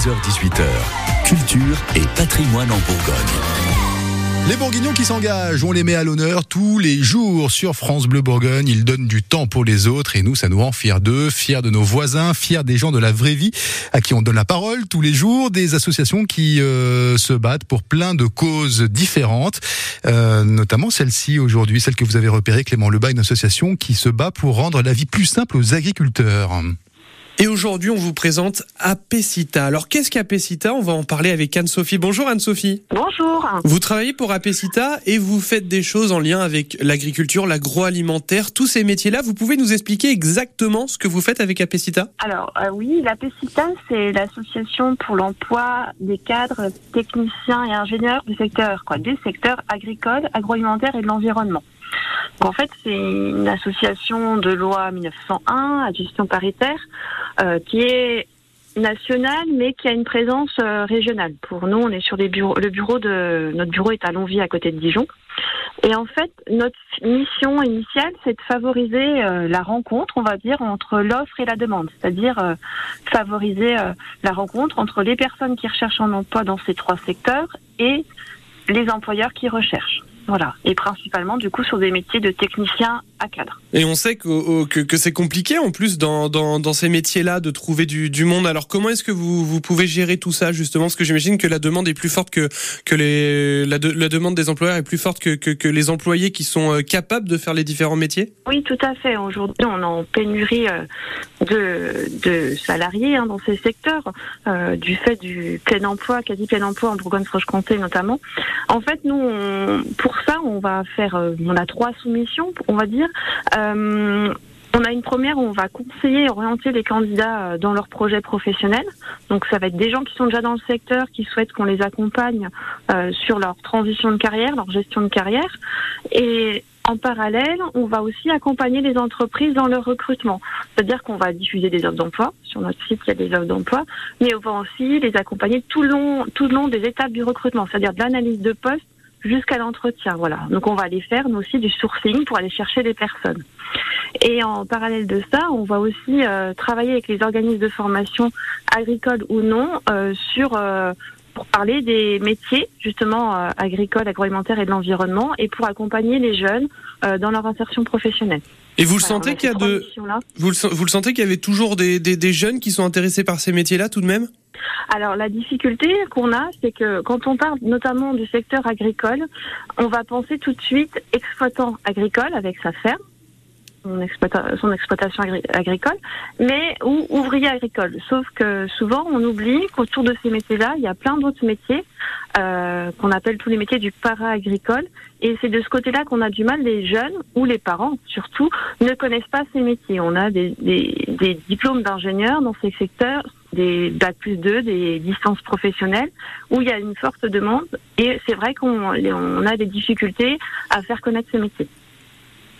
16h18h. Culture et patrimoine en Bourgogne. Les Bourguignons qui s'engagent, on les met à l'honneur tous les jours sur France Bleu Bourgogne. Ils donnent du temps pour les autres et nous, ça nous rend fiers d'eux, fiers de nos voisins, fiers des gens de la vraie vie à qui on donne la parole tous les jours, des associations qui euh, se battent pour plein de causes différentes, euh, notamment celle-ci aujourd'hui, celle que vous avez repérée, Clément Lebas, une association qui se bat pour rendre la vie plus simple aux agriculteurs. Et aujourd'hui, on vous présente Apecita. Alors, qu'est-ce qu'Apecita? On va en parler avec Anne-Sophie. Bonjour Anne-Sophie. Bonjour. Vous travaillez pour Apecita et vous faites des choses en lien avec l'agriculture, l'agroalimentaire, tous ces métiers-là. Vous pouvez nous expliquer exactement ce que vous faites avec Apecita? Alors, euh, oui, l'Apecita, c'est l'association pour l'emploi des cadres, techniciens et ingénieurs du secteur, quoi, des secteurs agricoles, agroalimentaires et de l'environnement. En fait, c'est une association de loi 1901 à gestion paritaire qui est nationale, mais qui a une présence euh, régionale. Pour nous, on est sur les bureaux. Le bureau de notre bureau est à Longwy, à côté de Dijon. Et en fait, notre mission initiale, c'est de favoriser euh, la rencontre, on va dire, entre l'offre et la demande, c'est-à-dire favoriser la rencontre entre les personnes qui recherchent un emploi dans ces trois secteurs et les employeurs qui recherchent. Voilà. Et principalement, du coup, sur des métiers de technicien à cadre. Et on sait que, que, que c'est compliqué, en plus, dans, dans, dans ces métiers-là, de trouver du, du, monde. Alors, comment est-ce que vous, vous pouvez gérer tout ça, justement? Parce que j'imagine que la demande est plus forte que, que les, la, la demande des employeurs est plus forte que, que, que, les employés qui sont euh, capables de faire les différents métiers? Oui, tout à fait. Aujourd'hui, on est en pénurie euh, de, de salariés hein, dans ces secteurs, euh, du fait du plein emploi, quasi plein emploi en Bourgogne-Franche-Comté notamment. En fait, nous, on, pour ça, on va faire, euh, on a trois soumissions, on va dire. Euh, on a une première où on va conseiller et orienter les candidats euh, dans leur projet professionnel. Donc ça va être des gens qui sont déjà dans le secteur, qui souhaitent qu'on les accompagne sur leur transition de carrière, leur gestion de carrière. Et en parallèle, on va aussi accompagner les entreprises dans leur recrutement. C'est-à-dire qu'on va diffuser des offres d'emploi. Sur notre site, il y a des offres d'emploi. Mais on va aussi les accompagner tout le long, tout le long des étapes du recrutement. C'est-à-dire de l'analyse de poste jusqu'à l'entretien. Voilà. Donc on va aller faire nous aussi du sourcing pour aller chercher des personnes. Et en parallèle de ça, on va aussi euh, travailler avec les organismes de formation agricoles ou non euh, sur euh, pour parler des métiers justement agricoles, agroalimentaires et de l'environnement et pour accompagner les jeunes dans leur insertion professionnelle. Et vous le sentez qu'il y a de vous le, vous le sentez qu'il y avait toujours des, des, des jeunes qui sont intéressés par ces métiers-là tout de même? Alors la difficulté qu'on a, c'est que quand on parle notamment du secteur agricole, on va penser tout de suite exploitant agricole avec sa ferme, son, exploitation agricole, mais ou ouvrier agricole. Sauf que souvent on oublie qu'autour de ces métiers-là, il y a plein d'autres métiers euh, qu'on appelle tous les métiers du para-agricole. Et c'est de ce côté-là qu'on a du mal, les jeunes ou les parents surtout ne connaissent pas ces métiers. On a des, des, des diplômes d'ingénieurs dans ces secteurs des bac plus 2, des distances professionnelles, où il y a une forte demande. Et c'est vrai qu'on on a des difficultés à faire connaître ce métier.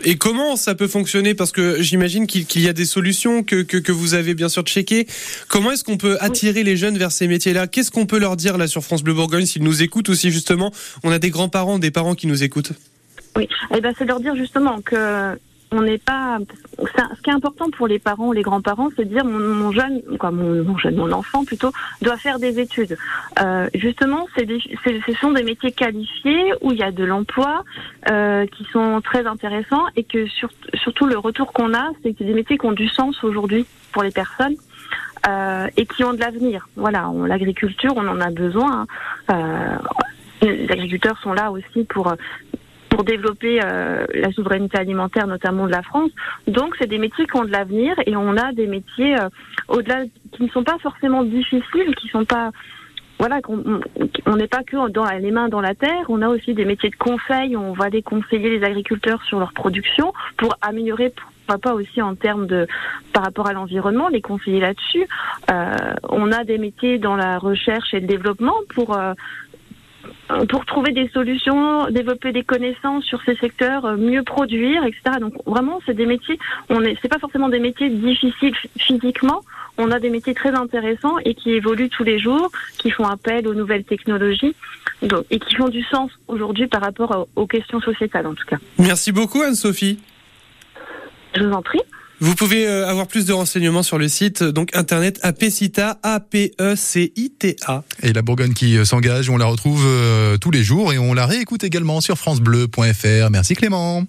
Et comment ça peut fonctionner? Parce que j'imagine qu'il y a des solutions que, que, que, vous avez bien sûr checkées. Comment est-ce qu'on peut attirer les jeunes vers ces métiers-là? Qu'est-ce qu'on peut leur dire là sur France Bleu Bourgogne s'ils nous écoutent aussi justement On a des grands-parents, des parents qui nous écoutent? Oui, eh ben, c'est leur dire justement que on n'est pas. Ce qui est important pour les parents ou les grands-parents, c'est de dire mon, jeune, quoi, mon, jeune, mon enfant plutôt, doit faire des études. Euh, justement, c'est ce sont des métiers qualifiés où il y a de l'emploi, euh, qui sont très intéressants et que surtout le retour qu'on a, c'est que des métiers qui ont du sens aujourd'hui pour les personnes. Euh, et qui ont de l'avenir. Voilà, l'agriculture, on en a besoin. Hein. Euh, les agriculteurs sont là aussi pour pour développer euh, la souveraineté alimentaire, notamment de la France. Donc, c'est des métiers qui ont de l'avenir et on a des métiers euh, au-delà qui ne sont pas forcément difficiles, qui sont pas voilà, on n'est pas que dans les mains dans la terre, on a aussi des métiers de conseil, on va aller conseiller les agriculteurs sur leur production pour améliorer, pourquoi pas aussi en termes de, par rapport à l'environnement, les conseiller là-dessus. Euh, on a des métiers dans la recherche et le développement pour euh, pour trouver des solutions, développer des connaissances sur ces secteurs, euh, mieux produire, etc. Donc vraiment, c'est des métiers. On est, c'est pas forcément des métiers difficiles physiquement. On a des métiers très intéressants et qui évoluent tous les jours, qui font appel aux nouvelles technologies donc, et qui font du sens aujourd'hui par rapport aux questions sociétales en tout cas. Merci beaucoup Anne-Sophie. Je vous en prie. Vous pouvez euh, avoir plus de renseignements sur le site donc internet apecita a p e c i t a. Et la Bourgogne qui euh, s'engage, on la retrouve euh, tous les jours et on la réécoute également sur francebleu.fr. Merci Clément.